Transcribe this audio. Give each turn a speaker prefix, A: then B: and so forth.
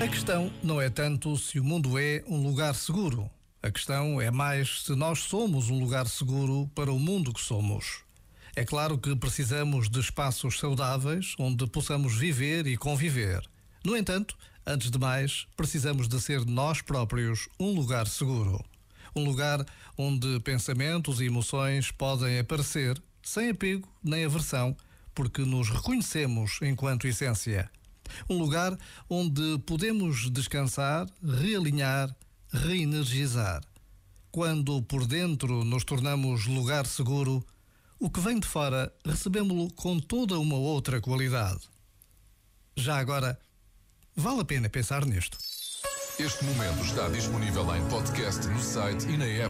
A: A questão não é tanto se o mundo é um lugar seguro. A questão é mais se nós somos um lugar seguro para o mundo que somos. É claro que precisamos de espaços saudáveis onde possamos viver e conviver. No entanto, antes de mais, precisamos de ser nós próprios um lugar seguro. Um lugar onde pensamentos e emoções podem aparecer sem apego nem aversão, porque nos reconhecemos enquanto essência. Um lugar onde podemos descansar, realinhar, reenergizar. Quando por dentro nos tornamos lugar seguro, o que vem de fora recebemos-lo com toda uma outra qualidade. Já agora, vale a pena pensar nisto.
B: Este momento está disponível em podcast no site e na app.